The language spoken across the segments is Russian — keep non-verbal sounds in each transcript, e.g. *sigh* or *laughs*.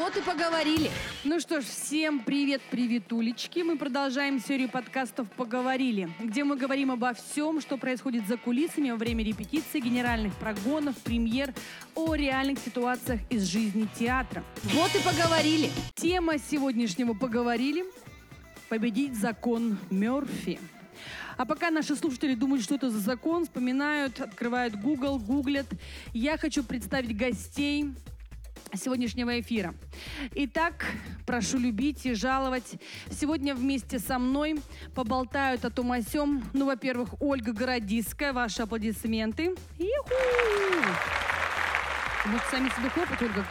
Вот и поговорили. Ну что ж, всем привет, приветулечки. Мы продолжаем серию подкастов «Поговорили», где мы говорим обо всем, что происходит за кулисами во время репетиции, генеральных прогонов, премьер, о реальных ситуациях из жизни театра. Вот и поговорили. Тема сегодняшнего «Поговорили» — победить закон Мерфи. А пока наши слушатели думают, что это за закон, вспоминают, открывают Google, гуглят, я хочу представить гостей сегодняшнего эфира. Итак, прошу любить и жаловать. Сегодня вместе со мной поболтают о том о сём. Ну, во-первых, Ольга Городиская. Ваши аплодисменты. Иху! Вы сами себе хлопать, Ольга.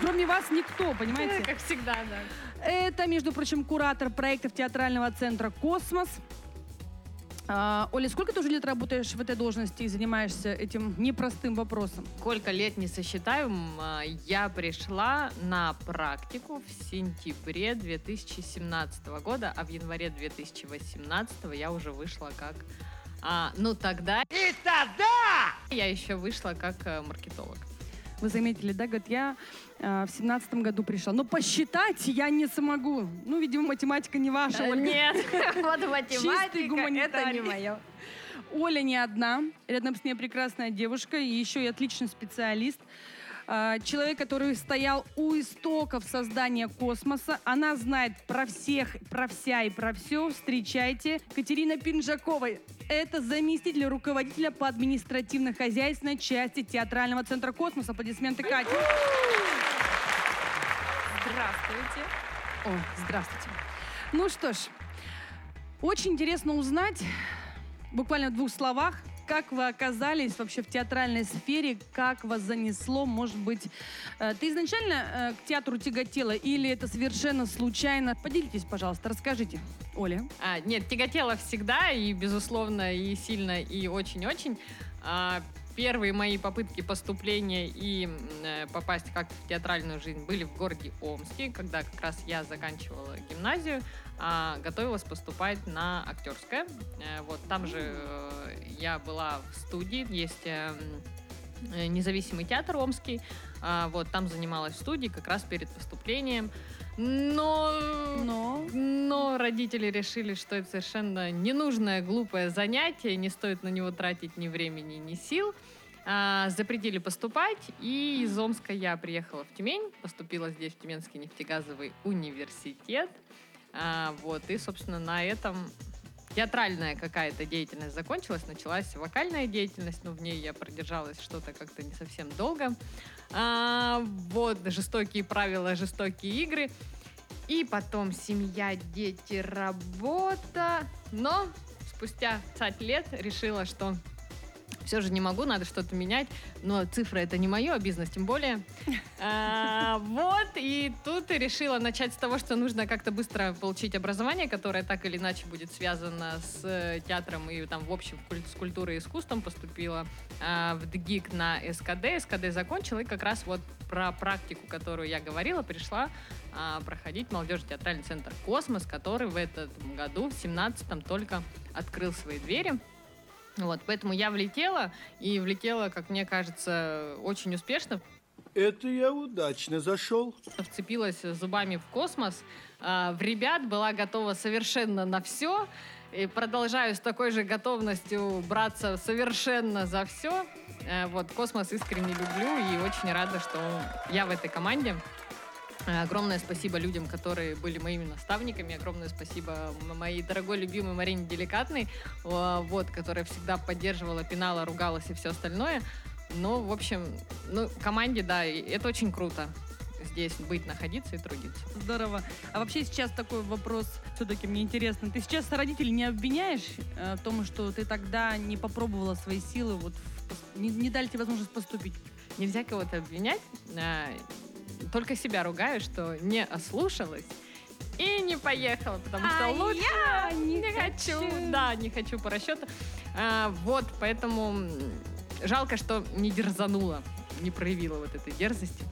Кроме вас никто, понимаете? Как всегда, да. Это, между прочим, куратор проектов театрального центра «Космос». А, Оля, сколько ты уже лет работаешь в этой должности и занимаешься этим непростым вопросом? Сколько лет не сосчитаю, м, а, я пришла на практику в сентябре 2017 года, а в январе 2018 я уже вышла как... а, ну тогда... И тогда! Я еще вышла как э, маркетолог. Вы заметили, да, говорит, я э, в семнадцатом году пришла. Но посчитать я не смогу. Ну, видимо, математика не ваша, Ольга. Нет, *laughs* вот математика, это не мое. Оля не одна. Рядом с ней прекрасная девушка и еще и отличный специалист. А, Человек, который стоял у истоков создания космоса. Она знает про всех, про вся и про все. Встречайте Катерина Пинжакова. Это заместитель руководителя по административно-хозяйственной части театрального центра космоса. Аплодисменты Кате. Здравствуйте. О, здравствуйте. Ну что ж, очень интересно узнать, буквально в двух словах, как вы оказались вообще в театральной сфере, как вас занесло, может быть, э, ты изначально э, к театру тяготела или это совершенно случайно? Поделитесь, пожалуйста, расскажите. Оля. А, нет, тяготела всегда, и, безусловно, и сильно, и очень-очень. А, первые мои попытки поступления и э, попасть как в театральную жизнь были в городе Омске, когда как раз я заканчивала гимназию, а готовилась поступать на актерское. Э, вот там же э, я была в студии, есть независимый театр Омский, а, вот там занималась в студии как раз перед поступлением. Но Но... но родители решили, что это совершенно ненужное, глупое занятие, не стоит на него тратить ни времени, ни сил. А, запретили поступать, и из Омска я приехала в Тюмень, поступила здесь в Тюменский нефтегазовый университет. А, вот, и, собственно, на этом театральная какая-то деятельность закончилась, началась вокальная деятельность, но в ней я продержалась что-то как-то не совсем долго. А, вот, жестокие правила, жестокие игры. И потом семья, дети, работа. Но спустя 20 лет решила, что все же не могу, надо что-то менять. Но цифра это не мое, а бизнес тем более. *laughs* А, и тут решила начать с того, что нужно как-то быстро получить образование, которое так или иначе будет связано с э, театром и там в общем с культурой и искусством. Поступила а, в ДГИК на СКД, СКД закончила, и как раз вот про практику, которую я говорила, пришла а, проходить молодежный театральный центр «Космос», который в этом году, в 17-м, только открыл свои двери. Вот, поэтому я влетела, и влетела, как мне кажется, очень успешно. Это я удачно зашел. Вцепилась зубами в космос, а, в ребят была готова совершенно на все. И продолжаю с такой же готовностью браться совершенно за все. Э, Вот, космос искренне люблю и очень рада, что я в этой команде. Огромное спасибо людям, которые были моими наставниками. Огромное спасибо моей дорогой, любимой Марине Деликатной, э, вот, которая всегда поддерживала, пинала, ругалась и все остальное. Ну, в общем, ну, команде, да, это очень круто здесь быть, находиться и трудиться. Здорово. А вообще сейчас такой вопрос, все-таки мне интересно. Ты сейчас родителей не обвиняешь э, в том, что ты тогда не попробовала свои силы, вот в не, не дали тебе возможность поступить? Нельзя кого-то обвинять. а, Только себя ругаю, что не ослушалась и не поехала, потому что А лучше я не хочу. хочу. Да, не хочу по расчету. А, Вот, поэтому жалко, что не дерзанула, не проявила вот этой дерзости.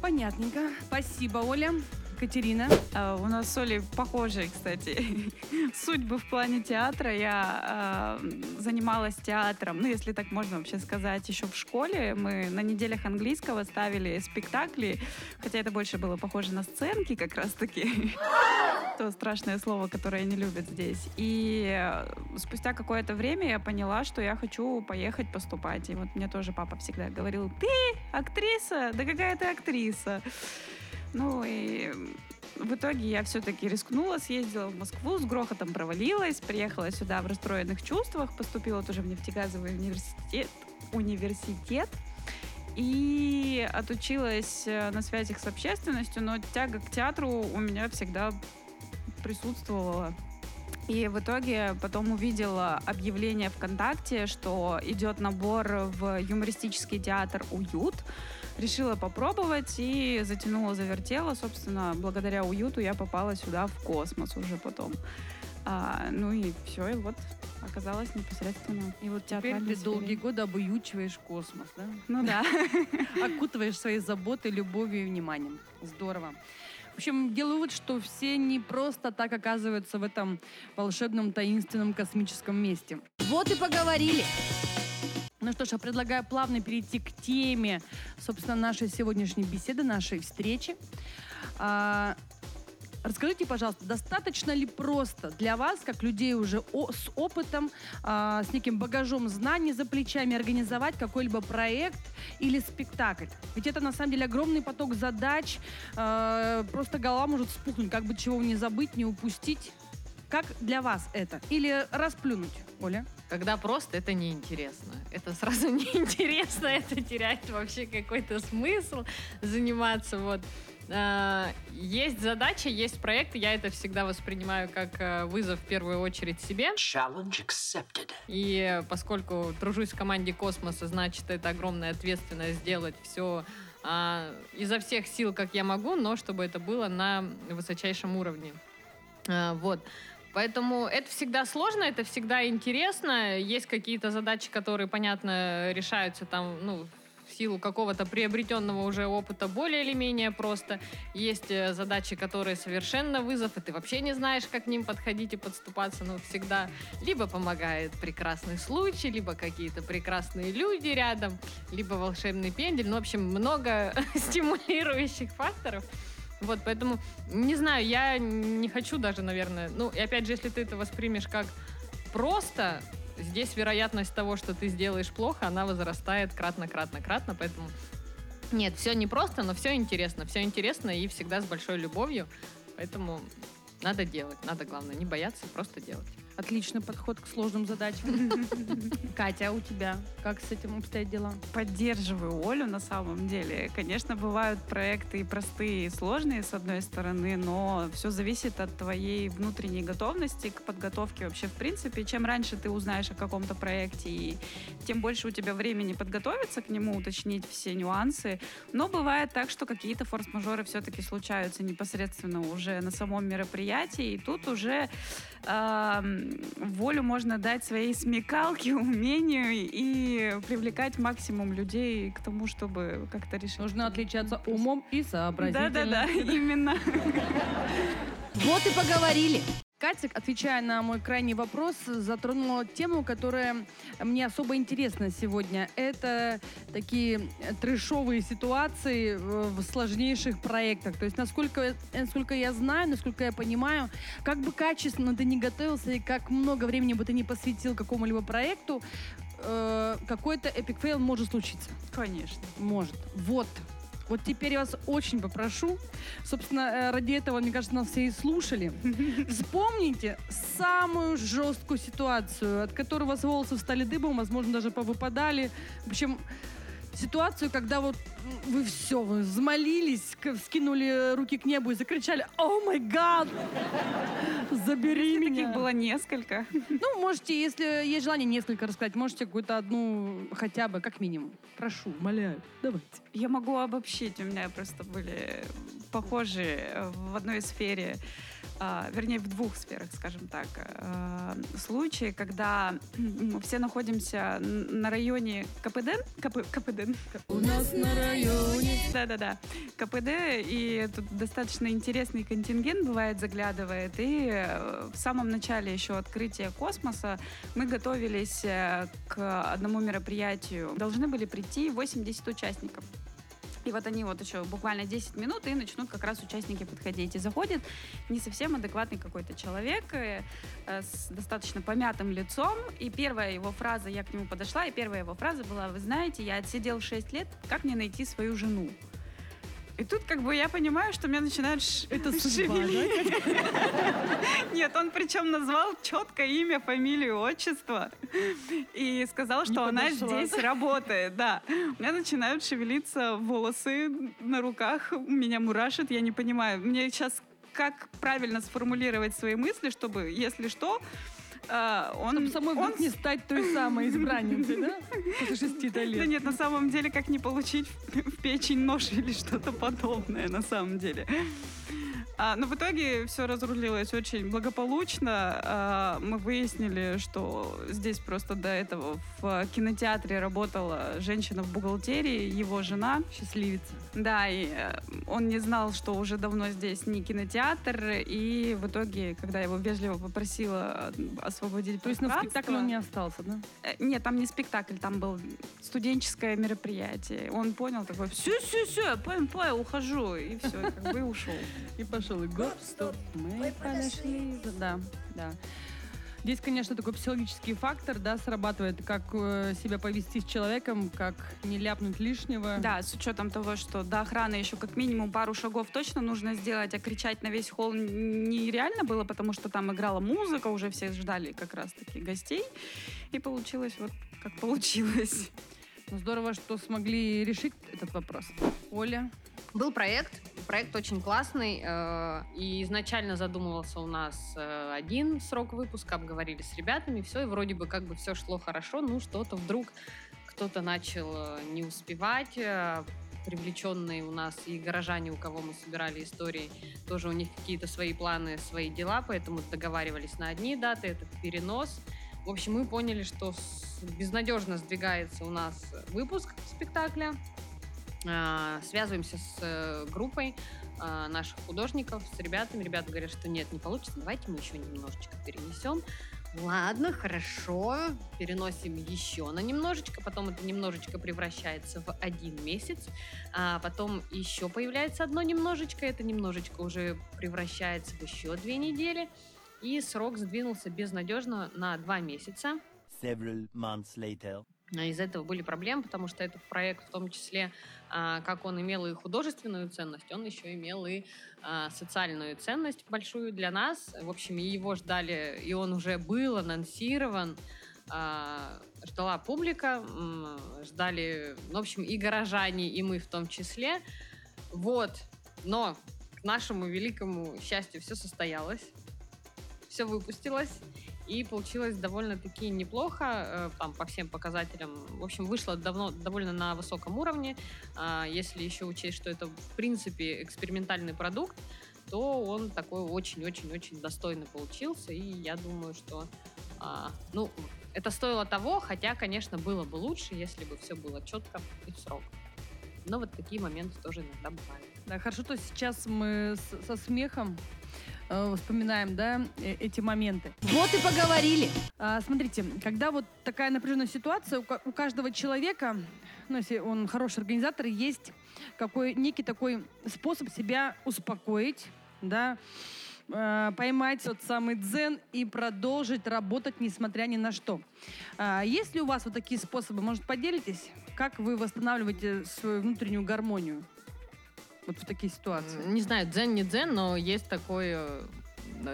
Понятненько. Спасибо, Оля. Катерина. А, у нас с Олей похожие, кстати, *laughs* судьбы в плане театра. Я а, занималась театром, ну, если так можно вообще сказать, еще в школе. Мы на неделях английского ставили спектакли, хотя это больше было похоже на сценки как раз-таки. *laughs* То страшное слово, которое не любят здесь. И э, спустя какое-то время я поняла, что я хочу поехать поступать. И вот мне тоже папа всегда говорил, ты актриса? Да какая ты актриса? Ну и в итоге я все-таки рискнула, съездила в Москву, с грохотом провалилась, приехала сюда в расстроенных чувствах, поступила тоже в нефтегазовый университет, университет и отучилась э, на связях с общественностью, но тяга к театру у меня всегда присутствовала. И в итоге потом увидела объявление ВКонтакте, что идет набор в юмористический театр «Уют», решила попробовать и затянула, завертела. Собственно, благодаря уюту я попала сюда в космос уже потом. А, ну и все, и вот оказалась непосредственно. И вот теперь ты долгие годы обуючиваешь космос, да? Ну да. *laughs* Окутываешь своей заботой, любовью и вниманием. Здорово. В общем, делаю вывод, что все не просто так оказываются в этом волшебном, таинственном космическом месте. Вот и поговорили. Ну что ж, я предлагаю плавно перейти к теме, собственно, нашей сегодняшней беседы, нашей встречи. А, Расскажите, пожалуйста, достаточно ли просто для вас, как людей уже о, с опытом, а, с неким багажом знаний за плечами, организовать какой-либо проект или спектакль? Ведь это на самом деле огромный поток задач, а, просто голова может спухнуть, как бы чего не забыть, не упустить. Как для вас это? Или расплюнуть, Оля? Когда просто это неинтересно. Это сразу *laughs* неинтересно, это теряет вообще какой-то смысл заниматься. Вот. А, есть задача, есть проект, я это всегда воспринимаю как э, вызов в первую очередь себе. Challenge accepted. И поскольку тружусь в команде космоса, значит, это огромная ответственность сделать все а, изо всех сил, как я могу, но чтобы это было на высочайшем уровне. А, вот. Поэтому это всегда сложно, это всегда интересно. Есть какие-то задачи, которые, понятно, решаются там, ну, силу какого-то приобретенного уже опыта более или менее просто. Есть э, задачи, которые совершенно вызов, и ты вообще не знаешь, как к ним подходить и подступаться, но всегда либо помогает прекрасный случай, либо какие-то прекрасные люди рядом, либо волшебный пендель. Ну, в общем, много *laughs* стимулирующих факторов. Вот, поэтому, не знаю, я не хочу даже, наверное, ну, и опять же, если ты это воспримешь как просто, здесь вероятность того, что ты сделаешь плохо, она возрастает кратно-кратно-кратно, поэтому нет, все не просто, но все интересно, все интересно и всегда с большой любовью, поэтому надо делать, надо, главное, не бояться, просто делать. Отличный подход к сложным задачам. *laughs* Катя, а у тебя как с этим обстоят дела? Поддерживаю Олю на самом деле. Конечно, бывают проекты и простые, и сложные, с одной стороны, но все зависит от твоей внутренней готовности к подготовке вообще в принципе. Чем раньше ты узнаешь о каком-то проекте, и тем больше у тебя времени подготовиться к нему, уточнить все нюансы. Но бывает так, что какие-то форс-мажоры все-таки случаются непосредственно уже на самом мероприятии, и тут уже э, волю можно дать своей смекалке, *laughs* умению и привлекать максимум людей к тому, чтобы как-то решить. Нужно отличаться умом и сообразительностью. Да-да-да, *laughs* именно. Вот и поговорили. Катя, отвечая на мой крайний вопрос, затронула тему, которая мне особо интересна сегодня. Это такие трешовые ситуации в сложнейших проектах. То есть, насколько, насколько я знаю, насколько я понимаю, как бы качественно ты не готовился и как много времени бы ты не посвятил какому-либо проекту, э, какой-то epic fail может случиться. Конечно. Может. Вот. Вот теперь я вас очень попрошу, собственно, э, ради этого, мне кажется, нас все и слушали. *laughs* Вспомните самую жесткую ситуацию, от которой у вас волосы встали дыбом, возможно, даже повыпадали. В общем, ситуацию, когда вот вы все, вы взмолились, скинули руки к небу и закричали «О май гад! Забери если меня!» Таких было несколько. Ну, можете, если есть желание несколько рассказать, можете какую-то одну хотя бы, как минимум. Прошу, умоляю, давайте. Я могу обобщить, у меня просто были похожие в одной сфере вернее, в двух сферах, скажем так, а, случаи, когда мы все находимся на районе КПД, КП, КПД. У нас на районе. Да-да-да, КПД, и тут достаточно интересный контингент бывает заглядывает, и э, в самом начале еще открытия космоса мы готовились э, к одному мероприятию. Должны были прийти 80 участников. И вот они вот еще буквально 10 минут и начнут как раз участники подходить. И заходит не совсем адекватный какой-то человек э, э, с достаточно помятым лицом. И первая его фраза, я к нему подошла, и первая его фраза была, вы знаете, я отсидел 6 лет, как мне найти свою жену? И тут как бы я понимаю, что меня начинают ш- *laughs* Это судьба, шевелить. *laughs* Нет, он причем назвал четко имя, фамилию, отчество. И сказал, Не что она подошла, здесь работает. Да. У меня начинают шевелиться волосы на руках, меня мурашит, я не понимаю. Мне сейчас как правильно сформулировать свои мысли, чтобы, если что, а, он... Чтобы самой он не стать той самой избранницей, да? *laughs* После шести-то Да лет. нет, на самом деле, как не получить в печень нож или что-то подобное, на самом деле. А, но в итоге все разрулилось очень благополучно. А, мы выяснили, что здесь просто до этого в кинотеатре работала женщина в бухгалтерии, его жена. Счастливица. Да, и э, он не знал, что уже давно здесь не кинотеатр, и в итоге, когда я его вежливо попросила освободить То есть на спектакль он не остался, да? Э, Нет, там не спектакль, там был студенческое мероприятие. Он понял такой, все, все, все, понял, понял, ухожу. И все, как бы ушел. И пошел, и гоп, стоп, мы подошли. Да, да. Здесь, конечно, такой психологический фактор, да, срабатывает, как э, себя повести с человеком, как не ляпнуть лишнего. Да, с учетом того, что до охраны еще как минимум пару шагов точно нужно сделать, а кричать на весь холл нереально было, потому что там играла музыка, уже все ждали как раз-таки гостей. И получилось вот как получилось. Ну, здорово, что смогли решить этот вопрос. Оля, Был проект, проект очень классный, э, и изначально задумывался у нас э, один срок выпуска, обговорили с ребятами, все, и вроде бы как бы все шло хорошо, ну что-то вдруг кто-то начал э, не успевать, привлеченные у нас и горожане, у кого мы собирали истории, тоже у них какие-то свои планы, свои дела, поэтому договаривались на одни даты, этот перенос. В общем, мы поняли, что безнадежно сдвигается у нас выпуск спектакля. А, Связываемся с э, группой а, наших художников, с ребятами. Ребята говорят, что нет, не получится, давайте мы еще немножечко перенесем. Ладно, хорошо, переносим еще на немножечко, потом это немножечко превращается в один месяц, а потом еще появляется одно немножечко, это немножечко уже превращается в еще две недели, и срок сдвинулся безнадежно на два месяца. Several months later. А Из этого были проблемы, потому что этот проект, в том числе, а, как он имел и художественную ценность, он еще имел и а, социальную ценность большую для нас. В общем, его ждали, и он уже был анонсирован. Ждала публика, ждали, в общем, и горожане, и мы в том числе. Вот. Но к нашему великому счастью все состоялось. Все выпустилось. И получилось довольно-таки неплохо, э, там, по всем показателям. В общем, вышло давно, довольно на высоком уровне. А, Если еще учесть, что это, в принципе, экспериментальный продукт, то он такой очень-очень-очень достойный получился. И я думаю, что, а, ну, это стоило того, хотя, конечно, было бы лучше, если бы все было четко и в срок. Но вот такие моменты тоже иногда бывают. да, хорошо, то сейчас мы со смехом э, вспоминаем, да, э, эти моменты. Вот и поговорили. А, смотрите, когда вот такая напряженная ситуация, у, ка- у каждого человека, ну, если он хороший организатор, есть какой некий такой способ себя успокоить, да, э, поймать тот самый дзен и продолжить работать, несмотря ни на что. А, есть ли у вас вот такие способы? Может, поделитесь? Как вы восстанавливаете свою внутреннюю гармонию? Вот в такие ситуации. Не знаю, дзен не дзен, но есть такой э,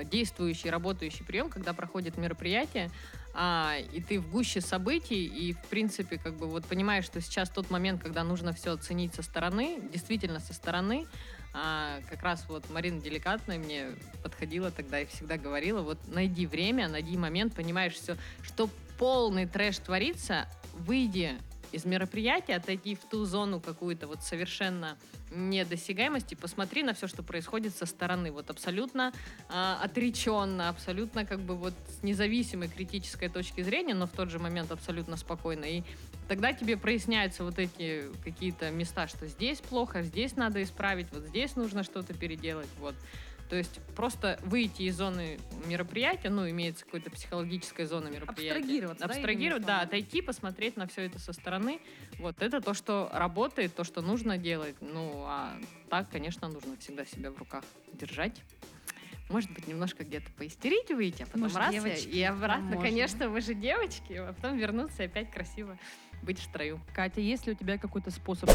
действующий, работающий прием, когда проходит мероприятие, а, и ты в гуще событий, и, в принципе, как бы вот понимаешь, что сейчас тот момент, когда нужно все оценить со стороны, действительно со стороны, а, как раз вот Марина Деликатная мне подходила тогда и всегда говорила, вот найди время, найди момент, понимаешь все, что полный трэш творится, выйди из мероприятия, отойти в ту зону какую-то вот совершенно недосягаемости, посмотри на все, что происходит со стороны, вот абсолютно э, отреченно, абсолютно как бы вот с независимой критической точки зрения, но в тот же момент абсолютно спокойно. И тогда тебе проясняются вот эти какие-то места, что здесь плохо, здесь надо исправить, вот здесь нужно что-то переделать, вот. То есть просто выйти из зоны мероприятия, ну, имеется какая-то психологическая зона мероприятия. Абстрагироваться, да, Абстрагировать, да, словами? отойти, посмотреть на все это со стороны. Вот это то, что работает, то, что нужно делать. Ну, а так, конечно, нужно всегда себя в руках держать. Может быть, немножко где-то поистерить выйти, а потом Мы же раз, и- девочки, и обратно, можно. конечно, мы же девочки, а потом вернуться и опять красиво быть в строю. Катя, есть ли у тебя какой-то способ?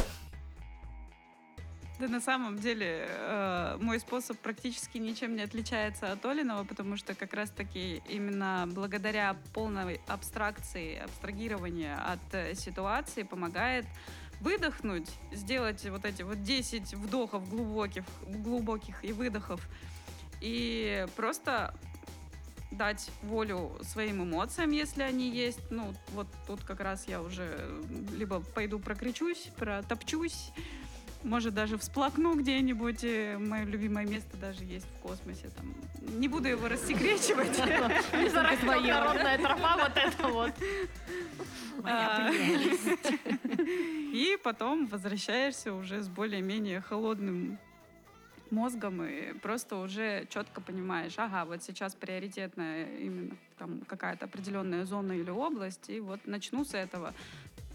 Да на самом деле э, мой способ практически ничем не отличается от Олиного, потому что как раз-таки именно благодаря полной абстракции, абстрагирования от э, ситуации помогает выдохнуть, сделать вот эти вот 10 вдохов глубоких, глубоких и выдохов, и просто дать волю своим эмоциям, если они есть. Ну, вот тут как раз я уже либо пойду прокричусь, протопчусь, может, даже всплакну где-нибудь. Мое любимое место даже есть в космосе. Там. Не буду его рассекречивать. *laughs* Не зарастет народная тропа, вот это вот. А, *laughs* И потом возвращаешься уже с более-менее холодным мозгом и просто уже четко понимаешь, ага, вот сейчас приоритетная именно там какая-то определенная зона или область, и вот начну с этого.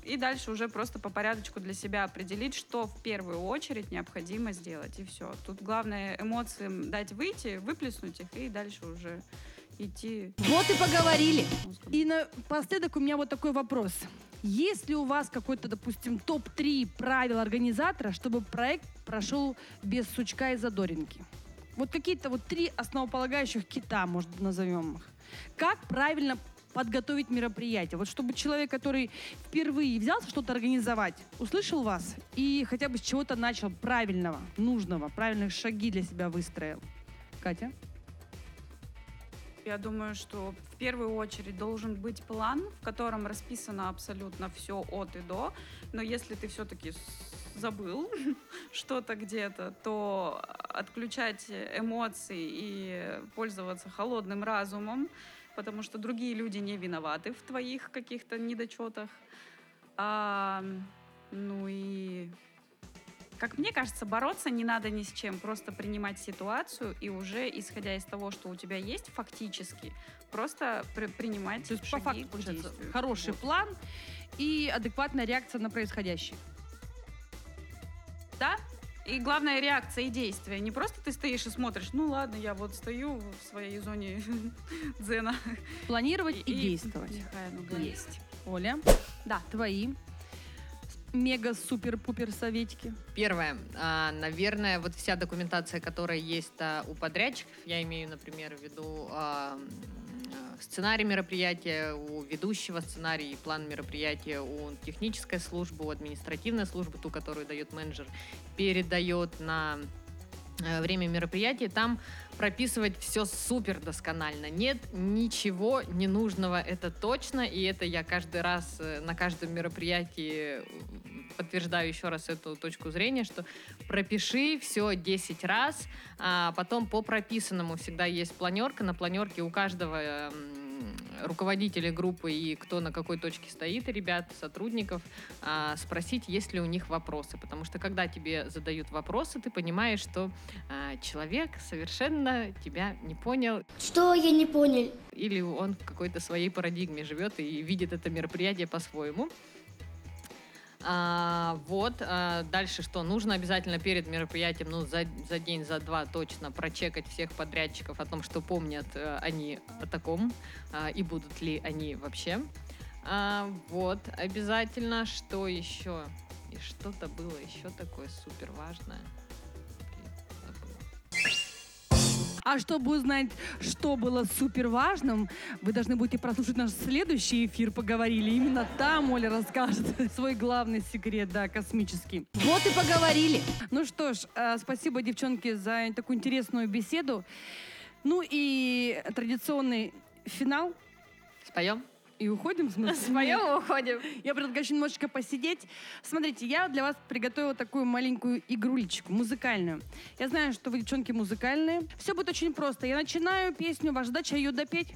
И дальше уже просто по порядочку для себя определить, что в первую очередь необходимо сделать, и все. Тут главное эмоциям дать выйти, выплеснуть их, и дальше уже идти Вот и поговорили. И напоследок у меня вот такой вопрос. Есть ли у вас какой-то, допустим, топ-3 правил организатора, чтобы проект прошел без сучка и задоринки? Вот какие-то вот три основополагающих кита, может, назовем их. Как правильно подготовить мероприятие? Вот чтобы человек, который впервые взялся что-то организовать, услышал вас и хотя бы с чего-то начал правильного, нужного, правильных шаги для себя выстроил. Катя? Я думаю, что в первую очередь должен быть план, в котором расписано абсолютно все от и до. Но если ты все-таки забыл *laughs* что-то где-то, то отключать эмоции и пользоваться холодным разумом, потому что другие люди не виноваты в твоих каких-то недочетах. А, ну и как мне кажется, бороться не надо ни с чем, просто принимать ситуацию и уже, исходя из того, что у тебя есть фактически, просто при- принимать То есть по шаги факту к получается действию. хороший Вот. план и адекватная реакция на происходящее. Да? И главная реакция и действие. Не просто ты стоишь и смотришь, ну ладно, я вот стою в своей зоне *laughs* дзена. Планировать и, действовать. Нехай оно будет. Есть. Оля, Да. твои мега-супер-пупер советики. Первое. А, наверное, вот вся документация, которая есть а, у подрядчиков, я имею, например, в виду а, сценарий мероприятия, у ведущего сценарий, план мероприятия, у технической службы, у административной службы, ту, которую дает менеджер, передает на э, время мероприятия, там прописывать все супер досконально. Нет ничего ненужного, это точно, и это я каждый раз э, на каждом мероприятии подтверждаю еще раз эту точку зрения, что пропиши все 10 раз, а потом по прописанному всегда есть планерка, на планерке у каждого м, руководителя группы и кто на какой точке стоит, ребят, сотрудников, а, спросить, есть ли у них вопросы. Потому что когда тебе задают вопросы, ты понимаешь, что а, человек совершенно тебя не понял, Что я не понял? или он в какой-то своей парадигме живет и видит это мероприятие по-своему. А, вот, а, дальше что? Нужно обязательно перед мероприятием, ну, за, за день, за два точно прочекать всех подрядчиков о том, что помнят э, они о таком, а, и будут ли они вообще. А, вот, обязательно, что еще? И что-то было еще такое супер важное. А чтобы узнать, что было супер важным, вы должны будете прослушать наш следующий эфир «Поговорили». Именно там Оля расскажет *laughs* свой главный секрет, да, космический. Вот и поговорили. Ну что ж, э, спасибо, девчонки, за такую интересную беседу. Ну и традиционный финал. Споем? И уходим, в смысле? Уходим. Я предлагаю еще немножечко посидеть. Смотрите, я для вас приготовила такую маленькую игрулечку, музыкальную. Я знаю, что вы, девчонки, музыкальные. Все будет очень просто. Я начинаю песню, ваша задача ее допеть.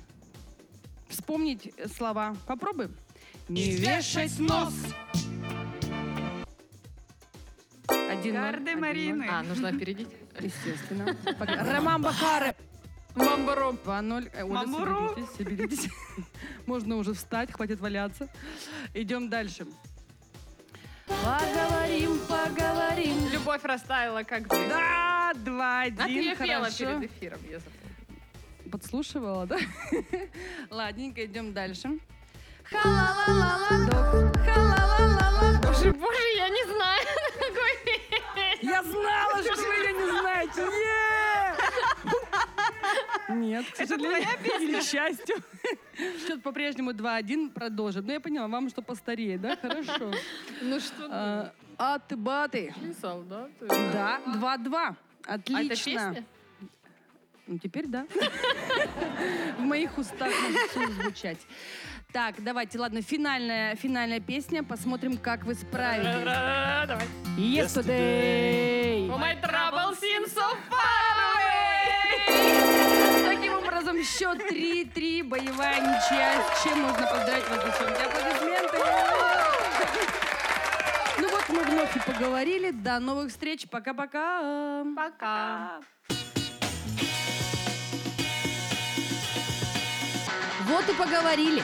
Вспомнить э, слова. Попробуем. Не вешать нос. Один Гарды один Марины. А, нужно опередить. Естественно. Роман Бахары. Мамбаром. 2-0. Э, Оля, соберитесь, соберитесь. *laughs* Можно уже встать, хватит валяться. Идем дальше. Поговорим, поговорим. Любовь растаяла, как ты. Да, два, один. А ты ее пела хорошо. перед эфиром, я запомнила. Подслушивала, да? *laughs* Ладненько, идем дальше. Ха-ла-ла-ла-ла, ха-ла-ла-ла-ла. Боже, боже, я не знаю *laughs* такой песни. Я знала, что вы ее не знаете. Е! Нет, к сожалению, или к счастью. Счет по-прежнему 2-1 продолжим. Ну, я поняла, вам что постарее, да? Хорошо. *laughs* Ну что А, Аты-баты. ты, солдаты. Да, 2-2. А Отлично. это песня? Ну, теперь да. *laughs* В моих устах может все звучать. Так, давайте, ладно, финальная, финальная песня. Посмотрим, как вы справитесь. Давай. Yesterday. Oh, my trouble seems so far образом, счет 3-3, боевая ничья. С чем нужно поздравить вас, девчонки? Аплодисменты. Ну вот, мы вновь и поговорили. До новых встреч. Пока-пока. Пока. Вот и поговорили.